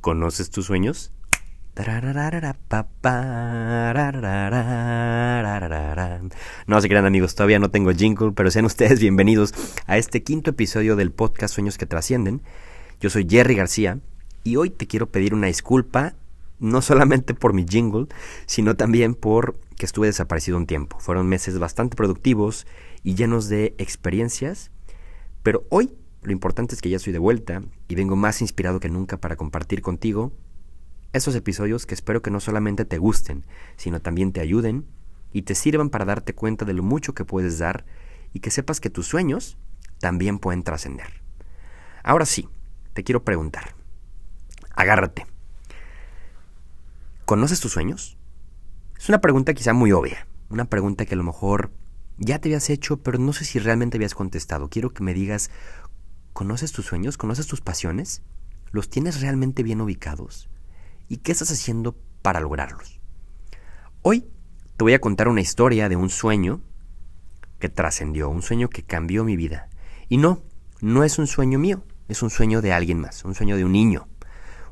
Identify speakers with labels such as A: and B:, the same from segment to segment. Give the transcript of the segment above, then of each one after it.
A: ¿Conoces tus sueños? No se crean amigos, todavía no tengo jingle, pero sean ustedes bienvenidos a este quinto episodio del podcast Sueños que trascienden. Yo soy Jerry García y hoy te quiero pedir una disculpa, no solamente por mi jingle, sino también por que estuve desaparecido un tiempo. Fueron meses bastante productivos y llenos de experiencias, pero hoy lo importante es que ya estoy de vuelta y vengo más inspirado que nunca para compartir contigo esos episodios que espero que no solamente te gusten, sino también te ayuden y te sirvan para darte cuenta de lo mucho que puedes dar y que sepas que tus sueños también pueden trascender. Ahora sí, te quiero preguntar. Agárrate. ¿Conoces tus sueños? Es una pregunta quizá muy obvia, una pregunta que a lo mejor ya te habías hecho, pero no sé si realmente habías contestado. Quiero que me digas ¿Conoces tus sueños? ¿Conoces tus pasiones? ¿Los tienes realmente bien ubicados? ¿Y qué estás haciendo para lograrlos? Hoy te voy a contar una historia de un sueño que trascendió, un sueño que cambió mi vida. Y no, no es un sueño mío, es un sueño de alguien más, un sueño de un niño,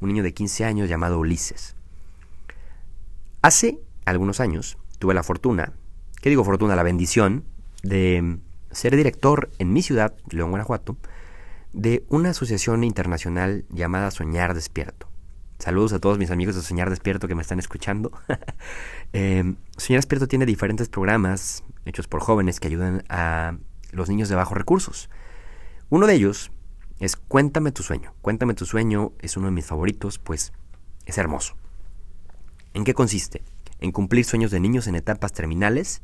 A: un niño de 15 años llamado Ulises. Hace algunos años tuve la fortuna, ¿qué digo fortuna? La bendición de ser director en mi ciudad, León, Guanajuato, de una asociación internacional llamada Soñar Despierto. Saludos a todos mis amigos de Soñar Despierto que me están escuchando. Em, Soñar Despierto tiene diferentes programas hechos por jóvenes que ayudan a los niños de bajos recursos. Uno de ellos es Cuéntame tu sueño. Cuéntame tu sueño es uno de mis favoritos, pues es hermoso. ¿En qué consiste? En cumplir sueños de niños en etapas terminales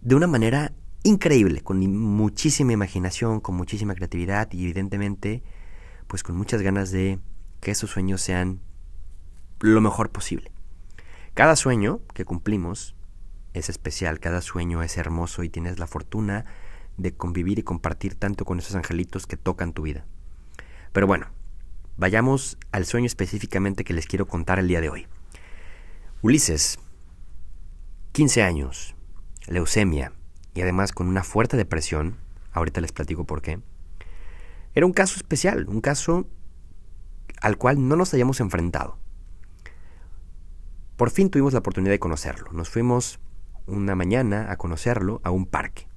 A: de una manera increíble, con muchísima imaginación, con muchísima creatividad y evidentemente pues con muchas ganas de que esos sueños sean lo mejor posible. Cada sueño que cumplimos es especial, cada sueño es hermoso y tienes la fortuna de convivir y compartir tanto con esos angelitos que tocan tu vida. Pero bueno, vayamos al sueño específicamente que les quiero contar el día de hoy. Ulises, 15 años, leucemia, y además con una fuerte depresión, ahorita les platico por qué, era un caso especial, un caso al cual no nos hayamos enfrentado. Por fin tuvimos la oportunidad de conocerlo. Nos fuimos una mañana a conocerlo a un parque.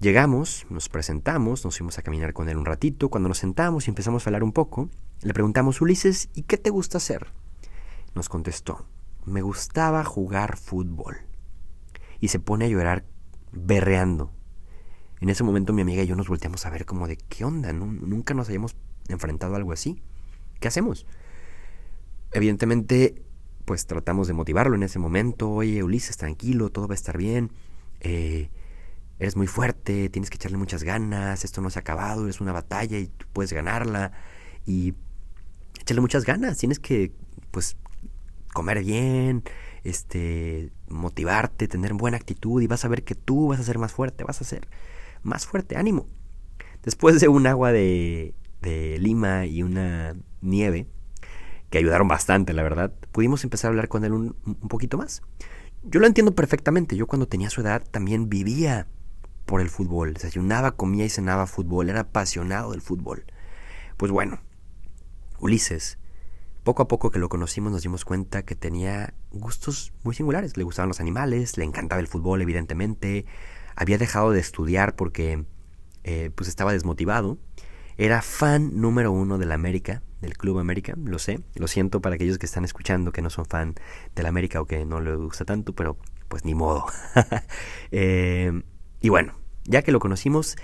A: Llegamos, nos presentamos, nos fuimos a caminar con él un ratito. Cuando nos sentamos y empezamos a hablar un poco, le preguntamos, Ulises, ¿y qué te gusta hacer? Nos contestó, me gustaba jugar fútbol. Y se pone a llorar berreando. En ese momento mi amiga y yo nos volteamos a ver como de qué onda, nunca nos habíamos enfrentado a algo así. ¿Qué hacemos? Evidentemente, pues tratamos de motivarlo en ese momento. Oye, Ulises, tranquilo, todo va a estar bien. Eh, eres muy fuerte, tienes que echarle muchas ganas, esto no se ha acabado, es una batalla y tú puedes ganarla. Y echarle muchas ganas, tienes que, pues, comer bien, este, motivarte, tener buena actitud y vas a ver que tú vas a ser más fuerte, vas a ser más fuerte, ánimo. Después de un agua de, de lima y una nieve, que ayudaron bastante, la verdad, pudimos empezar a hablar con él un, un poquito más. Yo lo entiendo perfectamente, yo cuando tenía su edad también vivía por el fútbol, desayunaba, comía y cenaba fútbol, era apasionado del fútbol. Pues bueno, Ulises poco a poco que lo conocimos nos dimos cuenta que tenía gustos muy singulares. Le gustaban los animales, le encantaba el fútbol, evidentemente. Había dejado de estudiar porque eh, pues estaba desmotivado. Era fan número uno de la América, del Club América, lo sé. Lo siento para aquellos que están escuchando que no son fan de la América o que no le gusta tanto, pero pues ni modo. Eh, y bueno, ya que lo conocimos,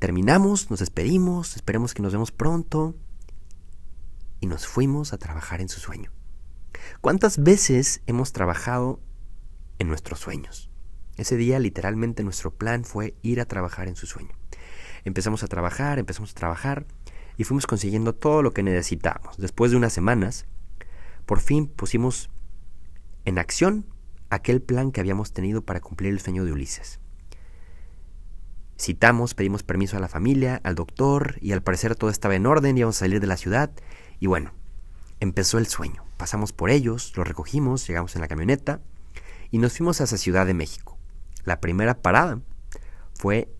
A: terminamos, nos despedimos, esperemos que nos vemos pronto y nos fuimos a trabajar en su sueño. ¿Cuántas veces hemos trabajado en nuestros sueños? Ese día literalmente nuestro plan fue ir a trabajar en su sueño. Empezamos a trabajar, empezamos a trabajar y fuimos consiguiendo todo lo que necesitábamos. Después de unas semanas, por fin pusimos en acción aquel plan que habíamos tenido para cumplir el sueño de Ulises. Citamos, pedimos permiso a la familia, al doctor y al parecer todo estaba en orden, íbamos a salir de la ciudad y bueno, empezó el sueño. Pasamos por ellos, los recogimos, llegamos en la camioneta y nos fuimos hacia Ciudad de México. La primera parada fue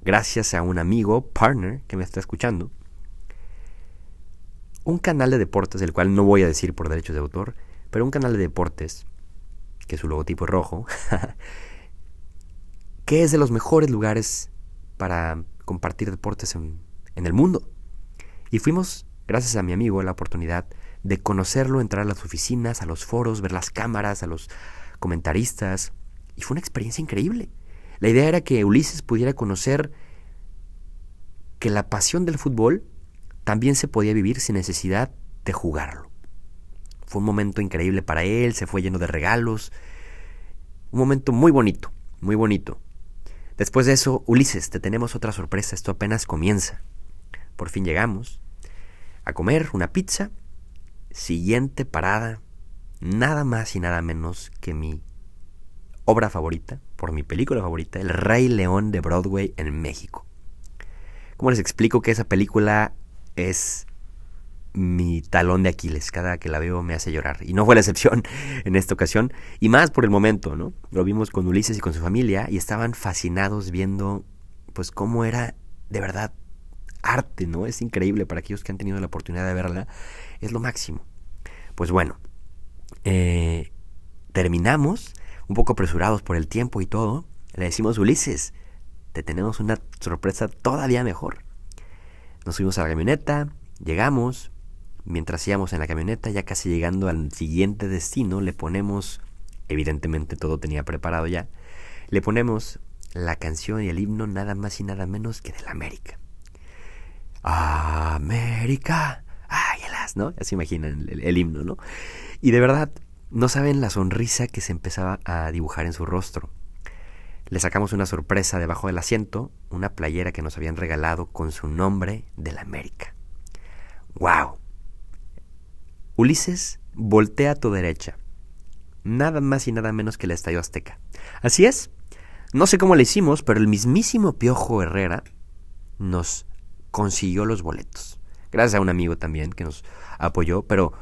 A: gracias a un amigo, partner, que me está escuchando. un canal de deportes, del cual no voy a decir por derechos de autor, pero un canal de deportes, que su logotipo es rojo, que es de los mejores lugares para compartir deportes en, en el mundo. Y fuimos, gracias a mi amigo, la oportunidad de conocerlo, entrar a las oficinas, a los foros, ver las cámaras, a los comentaristas. Y fue una experiencia increíble. La idea era que Ulises pudiera conocer que la pasión del fútbol también se podía vivir sin necesidad de jugarlo. Fue un momento increíble para él, se fue lleno de regalos. Un momento muy bonito, muy bonito. Después de eso, Ulises, te tenemos otra sorpresa, esto apenas comienza. Por fin llegamos a comer una pizza. Siguiente parada, nada más y nada menos que mi obra favorita, por mi película favorita, El Rey León de Broadway en México. ¿Cómo les explico que esa película es mi talón de Aquiles? Cada que la veo me hace llorar. Y no fue la excepción en esta ocasión. Y más por el momento, ¿no? Lo vimos con Ulises y con su familia y estaban fascinados viendo, pues, cómo era de verdad arte, ¿no? Es increíble para aquellos que han tenido la oportunidad de verla. Es lo máximo. Pues bueno, eh, terminamos, un poco apresurados por el tiempo y todo. Le decimos, Ulises, te tenemos una sorpresa todavía mejor. Nos subimos a la camioneta, llegamos, mientras íbamos en la camioneta, ya casi llegando al siguiente destino, le ponemos, evidentemente todo tenía preparado ya, le ponemos la canción y el himno nada más y nada menos que del América. América, águilas, ¿no? Ya se imaginan el, himno, ¿no? Y de verdad, no saben la sonrisa que se empezaba a dibujar en su rostro. Le sacamos una sorpresa debajo del asiento, una playera que nos habían regalado con su nombre de la América. ¡Wow! Ulises voltea a tu derecha. Nada más y nada menos que el Estadio Azteca. Así es. No sé cómo le hicimos, pero el mismísimo Piojo Herrera nos consiguió los boletos. Gracias a un amigo también que nos apoyó, pero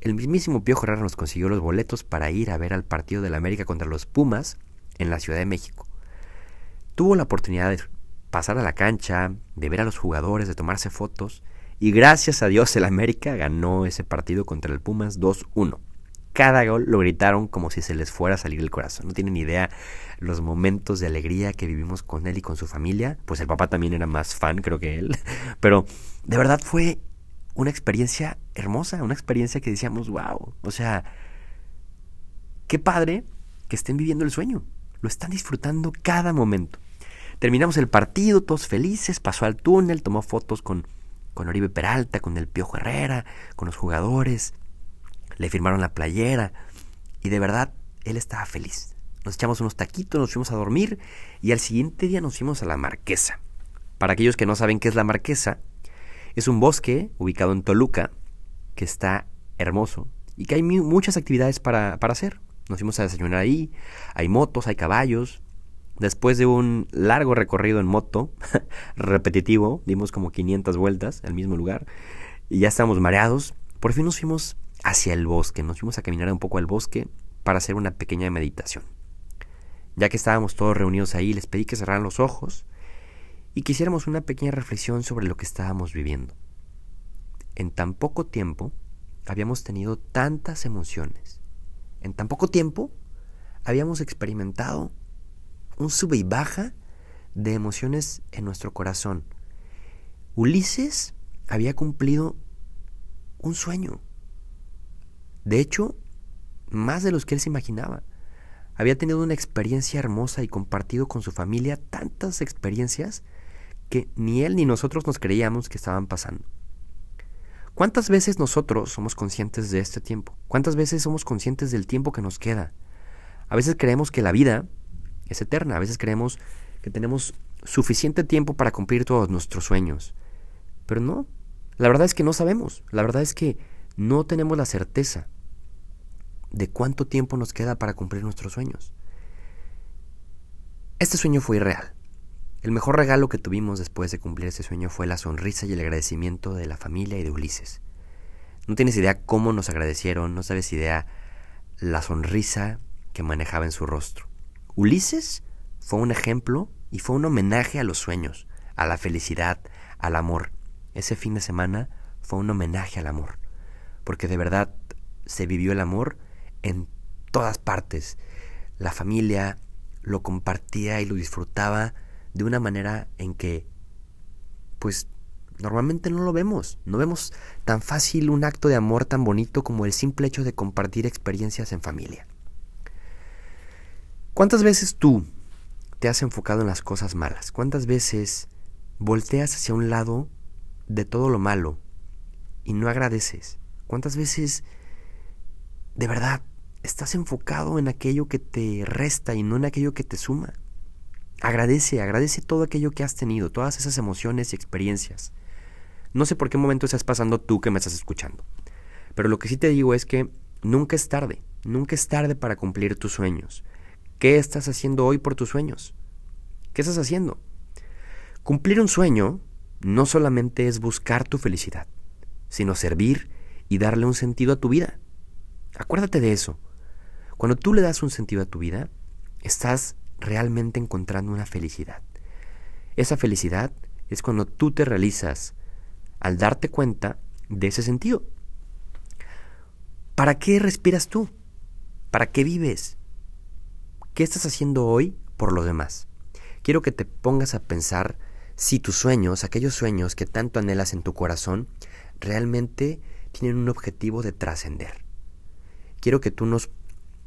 A: el mismísimo Piojo Herrera nos consiguió los boletos para ir a ver al partido de la América contra los Pumas en la Ciudad de México. Tuvo la oportunidad de pasar a la cancha, de ver a los jugadores, de tomarse fotos, y gracias a Dios el América ganó ese partido contra el Pumas 2-1. Cada gol lo gritaron como si se les fuera a salir el corazón. No tienen idea los momentos de alegría que vivimos con él y con su familia. Pues el papá también era más fan, creo que él. Pero de verdad fue una experiencia hermosa, una experiencia que decíamos, wow. O sea, qué padre que estén viviendo el sueño. Lo están disfrutando cada momento. Terminamos el partido, todos felices, pasó al túnel, tomó fotos con, con Oribe Peralta, con el Piojo Herrera, con los jugadores, le firmaron la playera y de verdad él estaba feliz. Nos echamos unos taquitos, nos fuimos a dormir y al siguiente día nos fuimos a la Marquesa. Para aquellos que no saben qué es la Marquesa, es un bosque ubicado en Toluca que está hermoso y que hay muchas actividades para, para hacer. Nos fuimos a desayunar ahí, hay motos, hay caballos. Después de un largo recorrido en moto, repetitivo, dimos como 500 vueltas al mismo lugar y ya estábamos mareados. Por fin nos fuimos hacia el bosque, nos fuimos a caminar un poco al bosque para hacer una pequeña meditación. Ya que estábamos todos reunidos ahí, les pedí que cerraran los ojos y que hiciéramos una pequeña reflexión sobre lo que estábamos viviendo. En tan poco tiempo habíamos tenido tantas emociones, en tan poco tiempo habíamos experimentado un sube y baja de emociones en nuestro corazón. Ulises había cumplido un sueño. De hecho, más de los que él se imaginaba. Había tenido una experiencia hermosa y compartido con su familia tantas experiencias que ni él ni nosotros nos creíamos que estaban pasando. ¿Cuántas veces nosotros somos conscientes de este tiempo? ¿Cuántas veces somos conscientes del tiempo que nos queda? A veces creemos que la vida es eterna, a veces creemos que tenemos suficiente tiempo para cumplir todos nuestros sueños. Pero no, la verdad es que no sabemos, la verdad es que no tenemos la certeza de cuánto tiempo nos queda para cumplir nuestros sueños. Este sueño fue irreal. El mejor regalo que tuvimos después de cumplir ese sueño fue la sonrisa y el agradecimiento de la familia y de Ulises. No tienes idea cómo nos agradecieron, no sabes idea la sonrisa que manejaba en su rostro. Ulises fue un ejemplo y fue un homenaje a los sueños, a la felicidad, al amor. Ese fin de semana fue un homenaje al amor, porque de verdad se vivió el amor en todas partes. La familia lo compartía y lo disfrutaba de una manera en que, pues, normalmente no lo vemos. No vemos tan fácil un acto de amor tan bonito como el simple hecho de compartir experiencias en familia. ¿Cuántas veces tú te has enfocado en las cosas malas? ¿Cuántas veces volteas hacia un lado de todo lo malo y no agradeces? ¿Cuántas veces de verdad estás enfocado en aquello que te resta y no en aquello que te suma? Agradece, agradece todo aquello que has tenido, todas esas emociones y experiencias. No sé por qué momento estás pasando tú que me estás escuchando, pero lo que sí te digo es que nunca es tarde, nunca es tarde para cumplir tus sueños. ¿Qué estás haciendo hoy por tus sueños? ¿Qué estás haciendo? Cumplir un sueño no solamente es buscar tu felicidad, sino servir y darle un sentido a tu vida. Acuérdate de eso. Cuando tú le das un sentido a tu vida, estás realmente encontrando una felicidad. Esa felicidad es cuando tú te realizas al darte cuenta de ese sentido. ¿Para qué respiras tú? ¿Para qué vives? ¿Qué estás haciendo hoy por lo demás? Quiero que te pongas a pensar si tus sueños, aquellos sueños que tanto anhelas en tu corazón, realmente tienen un objetivo de trascender. Quiero que tú nos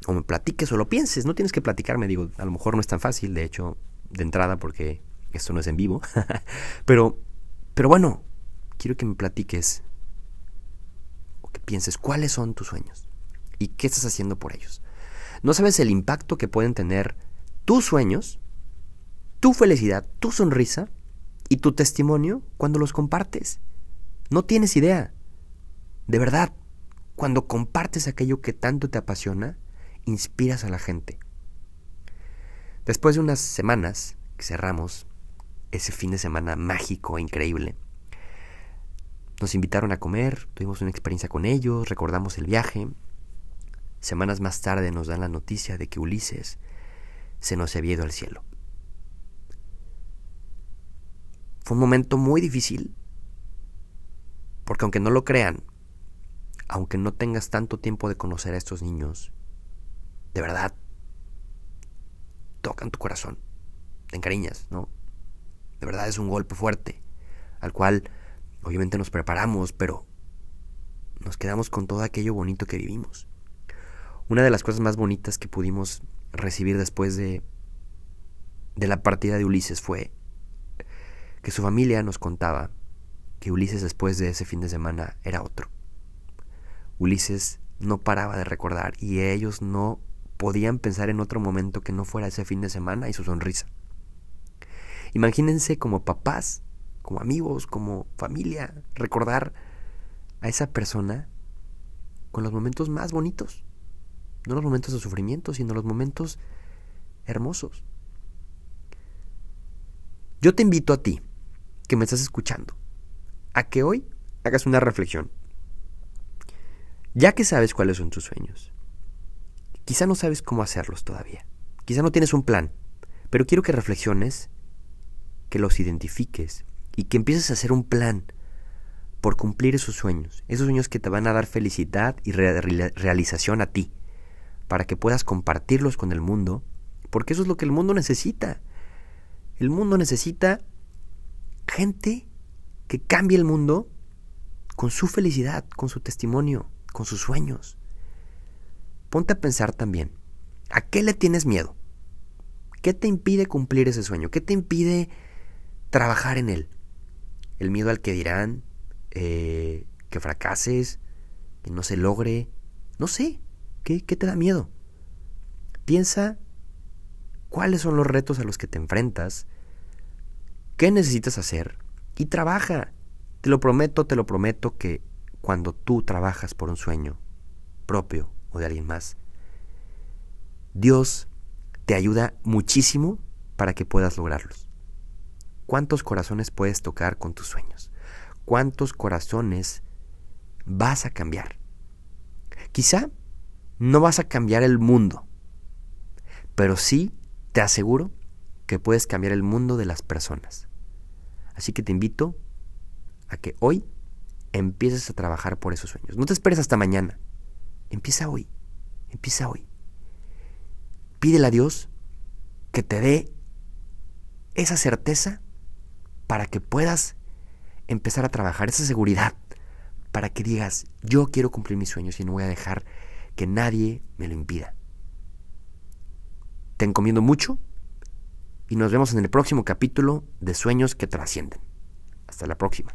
A: o me platiques o lo pienses, no tienes que platicarme, digo, a lo mejor no es tan fácil, de hecho, de entrada porque esto no es en vivo, pero pero bueno, quiero que me platiques o que pienses cuáles son tus sueños y qué estás haciendo por ellos. No sabes el impacto que pueden tener tus sueños, tu felicidad, tu sonrisa y tu testimonio cuando los compartes. No tienes idea. De verdad, cuando compartes aquello que tanto te apasiona, inspiras a la gente. Después de unas semanas que cerramos ese fin de semana mágico e increíble, nos invitaron a comer, tuvimos una experiencia con ellos, recordamos el viaje. Semanas más tarde nos dan la noticia de que Ulises se nos había ido al cielo. Fue un momento muy difícil, porque aunque no lo crean, aunque no tengas tanto tiempo de conocer a estos niños, de verdad, tocan tu corazón, te encariñas, ¿no? De verdad es un golpe fuerte, al cual Obviamente nos preparamos, pero nos quedamos con todo aquello bonito que vivimos. Una de las cosas más bonitas que pudimos recibir después de, de la partida de Ulises fue que su familia nos contaba que Ulises después de ese fin de semana era otro. Ulises no paraba de recordar y ellos no podían pensar en otro momento que no fuera ese fin de semana y su sonrisa. Imagínense como papás como amigos, como familia, recordar a esa persona con los momentos más bonitos. No los momentos de sufrimiento, sino los momentos hermosos. Yo te invito a ti, que me estás escuchando, a que hoy hagas una reflexión. Ya que sabes cuáles son tus sueños, quizá no sabes cómo hacerlos todavía, quizá no tienes un plan, pero quiero que reflexiones, que los identifiques y que empieces a hacer un plan por cumplir esos sueños, esos sueños que te van a dar felicidad y realización a ti, para que puedas compartirlos con el mundo, porque eso es lo que el mundo necesita. El mundo necesita gente que cambie el mundo con su felicidad, con su testimonio, con sus sueños. Ponte a pensar también, ¿a qué le tienes miedo? ¿Qué te impide cumplir ese sueño? ¿Qué te impide trabajar en él? el miedo al que dirán, eh, que fracases, que no se logre, no sé, ¿qué, ¿qué te da miedo? Piensa cuáles son los retos a los que te enfrentas, qué necesitas hacer y trabaja. Te lo prometo, te lo prometo que cuando tú trabajas por un sueño propio o de alguien más, Dios te ayuda muchísimo para que puedas lograrlos. ¿Cuántos corazones puedes tocar con tus sueños? ¿Cuántos corazones vas a cambiar? Quizá no vas a cambiar el mundo, pero sí te aseguro que puedes cambiar el mundo de las personas. Así que te invito a que hoy empieces a trabajar por esos sueños. No te esperes hasta mañana. Empieza hoy. Empieza hoy. Pídele a Dios que te dé esa certeza para que puedas empezar a trabajar, esa seguridad, para que digas, yo quiero cumplir mis sueños y no voy a dejar que nadie me lo impida. Te encomiendo mucho y nos vemos en el próximo capítulo de Sueños que trascienden. Hasta la próxima.